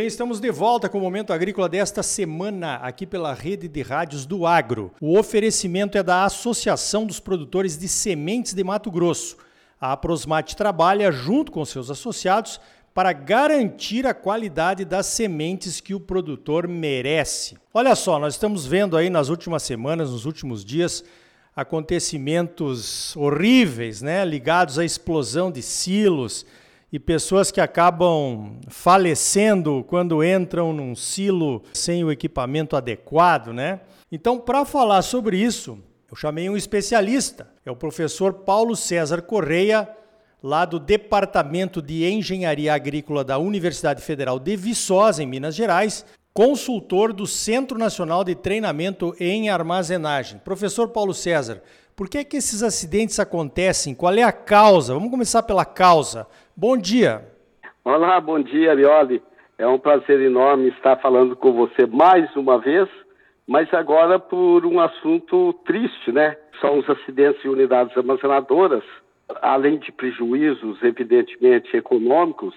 bem, estamos de volta com o Momento Agrícola desta semana, aqui pela rede de rádios do Agro. O oferecimento é da Associação dos Produtores de Sementes de Mato Grosso. A Aprosmate trabalha junto com seus associados para garantir a qualidade das sementes que o produtor merece. Olha só, nós estamos vendo aí nas últimas semanas, nos últimos dias, acontecimentos horríveis, né, ligados à explosão de silos e pessoas que acabam falecendo quando entram num silo sem o equipamento adequado, né? Então, para falar sobre isso, eu chamei um especialista, é o professor Paulo César Correia, lá do Departamento de Engenharia Agrícola da Universidade Federal de Viçosa, em Minas Gerais, consultor do Centro Nacional de Treinamento em Armazenagem. Professor Paulo César, por que, é que esses acidentes acontecem? Qual é a causa? Vamos começar pela causa. Bom dia. Olá, bom dia, Arioli. É um prazer enorme estar falando com você mais uma vez, mas agora por um assunto triste, né? São os acidentes de unidades armazenadoras além de prejuízos, evidentemente, econômicos,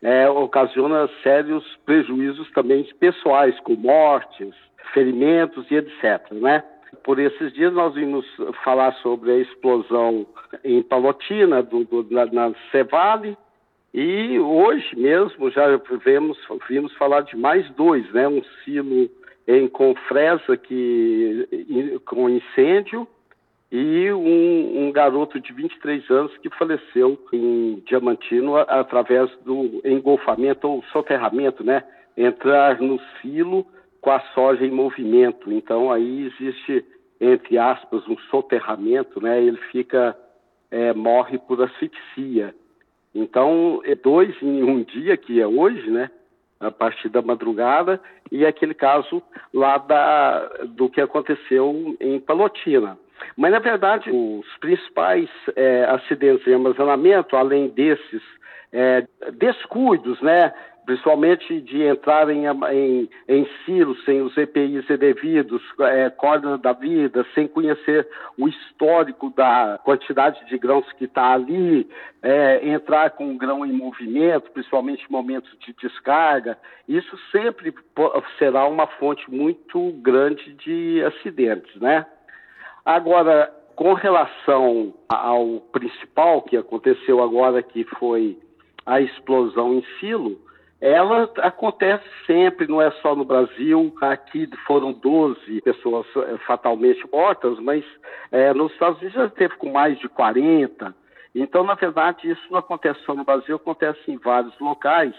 é, ocasiona sérios prejuízos também pessoais, com mortes, ferimentos e etc. Né? Por esses dias nós vimos falar sobre a explosão em Palotina, do, do, na, na Cevale, e hoje mesmo já vemos, vimos falar de mais dois, né? um silo em Confresa que, com incêndio e um, um, garoto de 23 anos que faleceu em Diamantino através do engolfamento ou soterramento, né? Entrar no silo com a soja em movimento. Então aí existe, entre aspas, um soterramento, né? Ele fica, é, morre por asfixia. Então, é dois em um dia, que é hoje, né? A partir da madrugada, e aquele caso lá da, do que aconteceu em Palotina. Mas, na verdade, os principais é, acidentes de armazenamento, além desses é, descuidos, né, principalmente de entrar em, em, em silos sem os EPIs devidos, é, corda da vida, sem conhecer o histórico da quantidade de grãos que está ali, é, entrar com o grão em movimento, principalmente em momentos de descarga, isso sempre será uma fonte muito grande de acidentes, né? Agora, com relação ao principal que aconteceu agora, que foi a explosão em silo, ela acontece sempre, não é só no Brasil. Aqui foram 12 pessoas eh, fatalmente mortas, mas é, nos Estados Unidos já teve com mais de 40. Então, na verdade, isso não acontece só no Brasil, acontece em vários locais.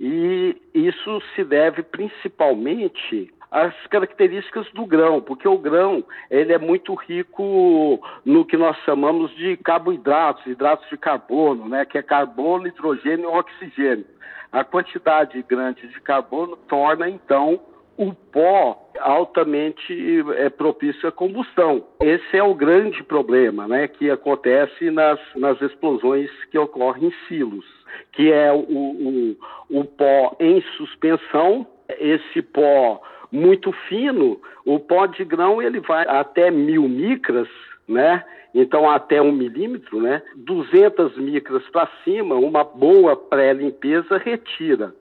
E isso se deve principalmente as características do grão, porque o grão ele é muito rico no que nós chamamos de carboidratos, hidratos de carbono, né, que é carbono, hidrogênio e oxigênio. A quantidade grande de carbono torna então o pó altamente é, propício à combustão. Esse é o grande problema né, que acontece nas, nas explosões que ocorrem em silos, que é o, o, o pó em suspensão, esse pó muito fino, o pó de grão ele vai até mil micras, né? Então até um milímetro, né? 200 micras para cima, uma boa pré-limpeza retira.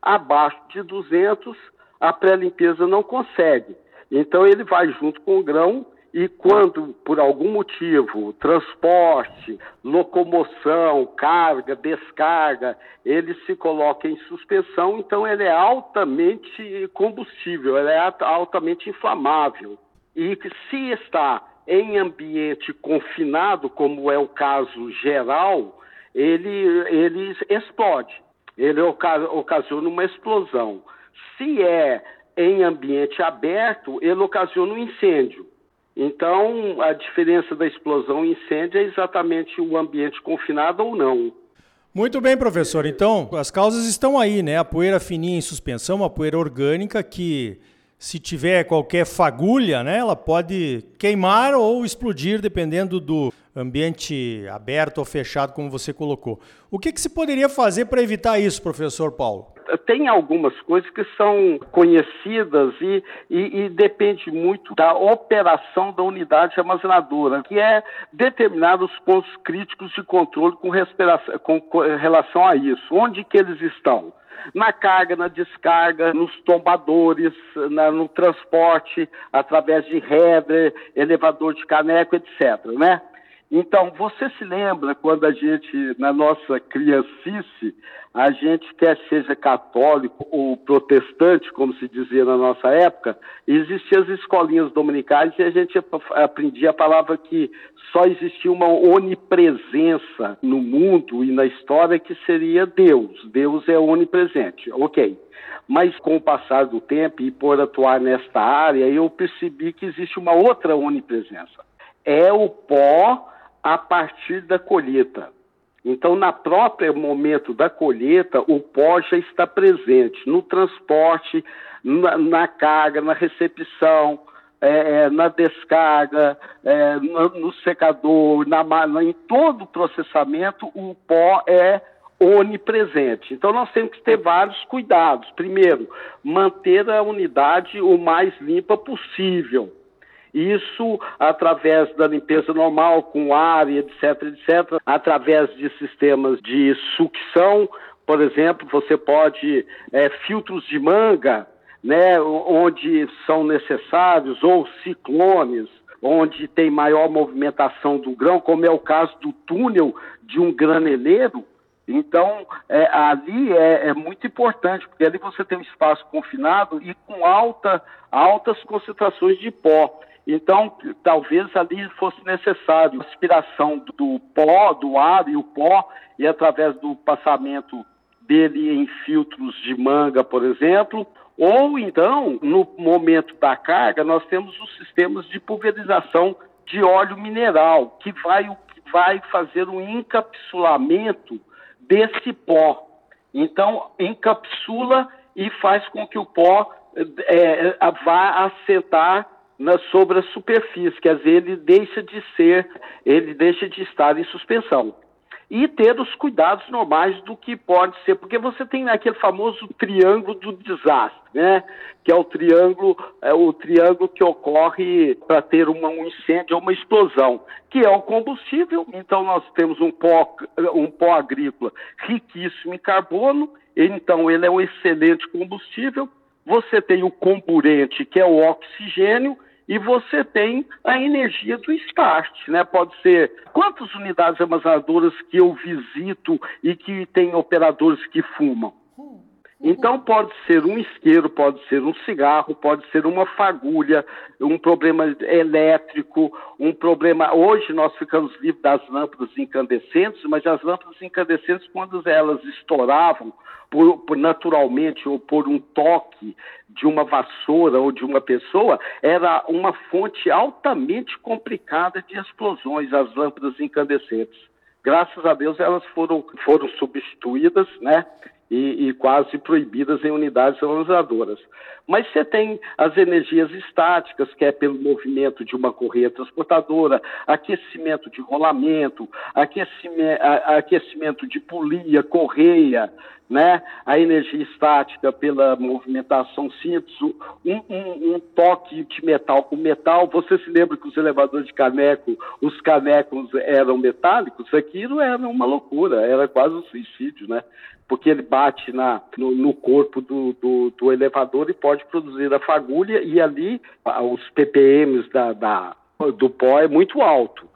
Abaixo de 200, a pré-limpeza não consegue. Então ele vai junto com o grão e quando, por algum motivo, transporte, locomoção, carga, descarga, ele se coloca em suspensão, então ele é altamente combustível, ele é altamente inflamável. E se está em ambiente confinado, como é o caso geral, ele, ele explode, ele ocasiona uma explosão. Se é em ambiente aberto, ele ocasiona um incêndio. Então, a diferença da explosão e incêndio é exatamente o ambiente confinado ou não. Muito bem, professor. Então, as causas estão aí, né? A poeira fininha em suspensão, uma poeira orgânica que, se tiver qualquer fagulha, né, ela pode queimar ou explodir, dependendo do ambiente aberto ou fechado, como você colocou. O que, que se poderia fazer para evitar isso, professor Paulo? Tem algumas coisas que são conhecidas e, e, e depende muito da operação da unidade armazenadora, que é determinar os pontos críticos de controle com, com, com relação a isso. Onde que eles estão? na carga, na descarga, nos tombadores, na, no transporte, através de header, elevador de caneco, etc. Né? Então, você se lembra quando a gente, na nossa criancice, a gente, quer seja católico ou protestante, como se dizia na nossa época, existiam as escolinhas dominicais e a gente aprendia a palavra que só existia uma onipresença no mundo e na história que seria Deus. Deus é onipresente, ok. Mas com o passar do tempo e por atuar nesta área, eu percebi que existe uma outra onipresença. É o pó a partir da colheita. Então, na própria momento da colheita, o pó já está presente no transporte, na, na carga, na recepção, é, é na descarga, é, no, no, secador, na, na, em todo o processamento, o pó é onipresente. Então, nós temos que ter vários cuidados. Primeiro, manter a unidade o mais limpa possível. Isso através da limpeza normal, com ar e etc, etc, através de sistemas de sucção, por exemplo, você pode é, filtros de manga, né, onde são necessários, ou ciclones, onde tem maior movimentação do grão, como é o caso do túnel de um graneleiro. Então, é, ali é, é, muito importante, porque ali você tem um espaço confinado e com alta, altas concentrações de pó. Então, talvez ali fosse necessário aspiração do pó, do ar e o pó, e através do passamento dele em filtros de manga, por exemplo, ou então, no momento da carga, nós temos os sistemas de pulverização de óleo mineral, que vai, vai fazer um encapsulamento desse pó. Então, encapsula e faz com que o pó é, vá assentar na, sobre a superfície, quer dizer, ele deixa de ser, ele deixa de estar em suspensão. E ter os cuidados normais do que pode ser, porque você tem aquele famoso triângulo do desastre, né? Que é o triângulo, é o triângulo que ocorre para ter uma, um incêndio ou uma explosão, que é o combustível. Então nós temos um pó, um pó agrícola riquíssimo em carbono, então ele é um excelente combustível você tem o comburente, que é o oxigênio, e você tem a energia do start, né? Pode ser quantas unidades armazenadoras que eu visito e que tem operadores que fumam? Então pode ser um isqueiro, pode ser um cigarro, pode ser uma fagulha, um problema elétrico, um problema. Hoje nós ficamos livres das lâmpadas incandescentes, mas as lâmpadas incandescentes, quando elas estouravam, por, por, naturalmente ou por um toque de uma vassoura ou de uma pessoa, era uma fonte altamente complicada de explosões, as lâmpadas incandescentes. Graças a Deus elas foram, foram substituídas, né? E, e quase proibidas em unidades organizadoras. Mas você tem as energias estáticas, que é pelo movimento de uma correia transportadora, aquecimento de rolamento, aquecimento, aquecimento de polia, correia, né? a energia estática pela movimentação simples, um, um, um, toque de metal com metal. Você se lembra que os elevadores de caneco, os canecos eram metálicos? Aquilo era uma loucura, era quase um suicídio, né? porque ele bate na, no, no corpo do, do, do, elevador e pode produzir a fagulha, e ali os ppms da, da, do pó é muito alto.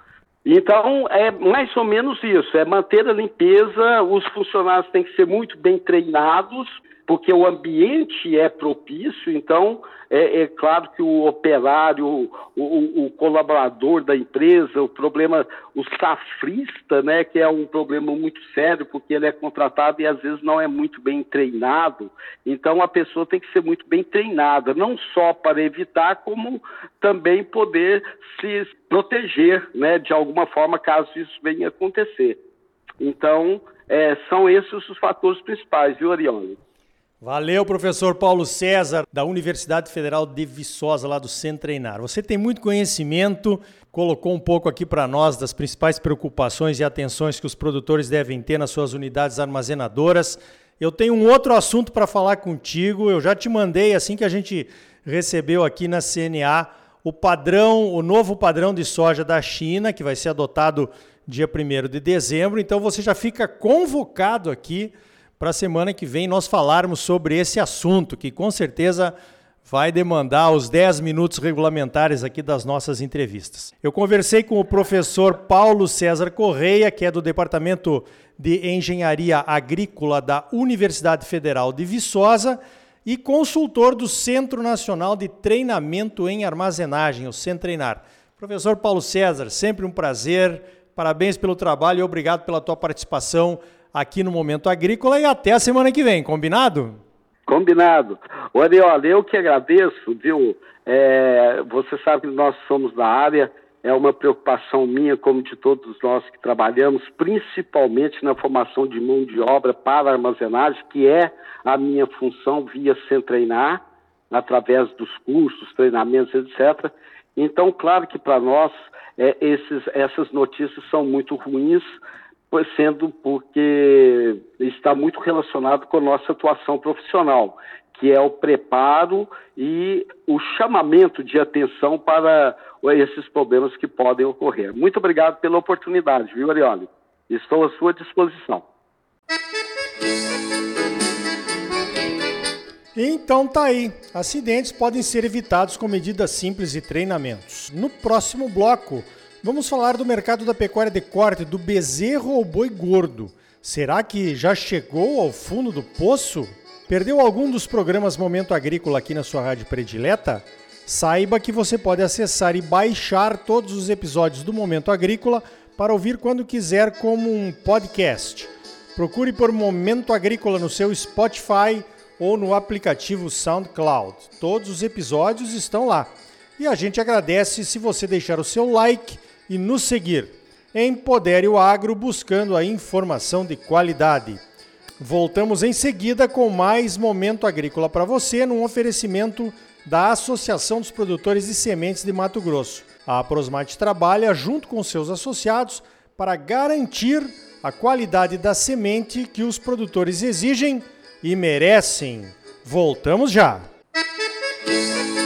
Então, é mais ou menos isso, é manter a limpeza, os funcionários têm que ser muito bem treinados, porque o ambiente é propício, então é, é claro que o operário, o, o, o, colaborador da empresa, o problema, o safrista, né, que é um problema muito sério, porque ele é contratado e às vezes não é muito bem treinado, então a pessoa tem que ser muito bem treinada, não só para evitar, como também poder se proteger, né, de alguma forma, caso isso venha acontecer. Então, é, são esses os fatores principais, viu, Ariane? Valeu, professor Paulo César, da Universidade Federal de Viçosa, lá do Centro Treinar. Você tem muito conhecimento, colocou um pouco aqui para nós das principais preocupações e atenções que os produtores devem ter nas suas unidades armazenadoras. Eu tenho um outro assunto para falar contigo. Eu já te mandei assim que a gente recebeu aqui na CNA o padrão, o novo padrão de soja da China, que vai ser adotado dia 1 de dezembro. Então você já fica convocado aqui para a semana que vem nós falarmos sobre esse assunto, que com certeza vai demandar os 10 minutos regulamentares aqui das nossas entrevistas. Eu conversei com o professor Paulo César Correia, que é do Departamento de Engenharia Agrícola da Universidade Federal de Viçosa e consultor do Centro Nacional de Treinamento em Armazenagem, o Centreinar. Professor Paulo César, sempre um prazer. Parabéns pelo trabalho e obrigado pela tua participação aqui no Momento Agrícola e até a semana que vem, combinado? Combinado. Olha, eu que agradeço, viu? É, você sabe que nós somos da área, é uma preocupação minha, como de todos nós que trabalhamos, principalmente na formação de mão de obra para armazenagem, que é a minha função via sem treinar, através dos cursos, treinamentos, etc. Então, claro que para nós é, esses, essas notícias são muito ruins, sendo porque está muito relacionado com a nossa atuação profissional, que é o preparo e o chamamento de atenção para esses problemas que podem ocorrer. Muito obrigado pela oportunidade, viu, Arioli? Estou à sua disposição. Então tá aí. Acidentes podem ser evitados com medidas simples e treinamentos. No próximo bloco, Vamos falar do mercado da pecuária de corte, do bezerro ao boi gordo. Será que já chegou ao fundo do poço? Perdeu algum dos programas Momento Agrícola aqui na sua rádio predileta? Saiba que você pode acessar e baixar todos os episódios do Momento Agrícola para ouvir quando quiser como um podcast. Procure por Momento Agrícola no seu Spotify ou no aplicativo SoundCloud. Todos os episódios estão lá. E a gente agradece se você deixar o seu like e nos seguir. Empodere o Agro buscando a informação de qualidade. Voltamos em seguida com mais momento agrícola para você, num oferecimento da Associação dos Produtores de Sementes de Mato Grosso. A Prosmate trabalha junto com seus associados para garantir a qualidade da semente que os produtores exigem e merecem. Voltamos já! Música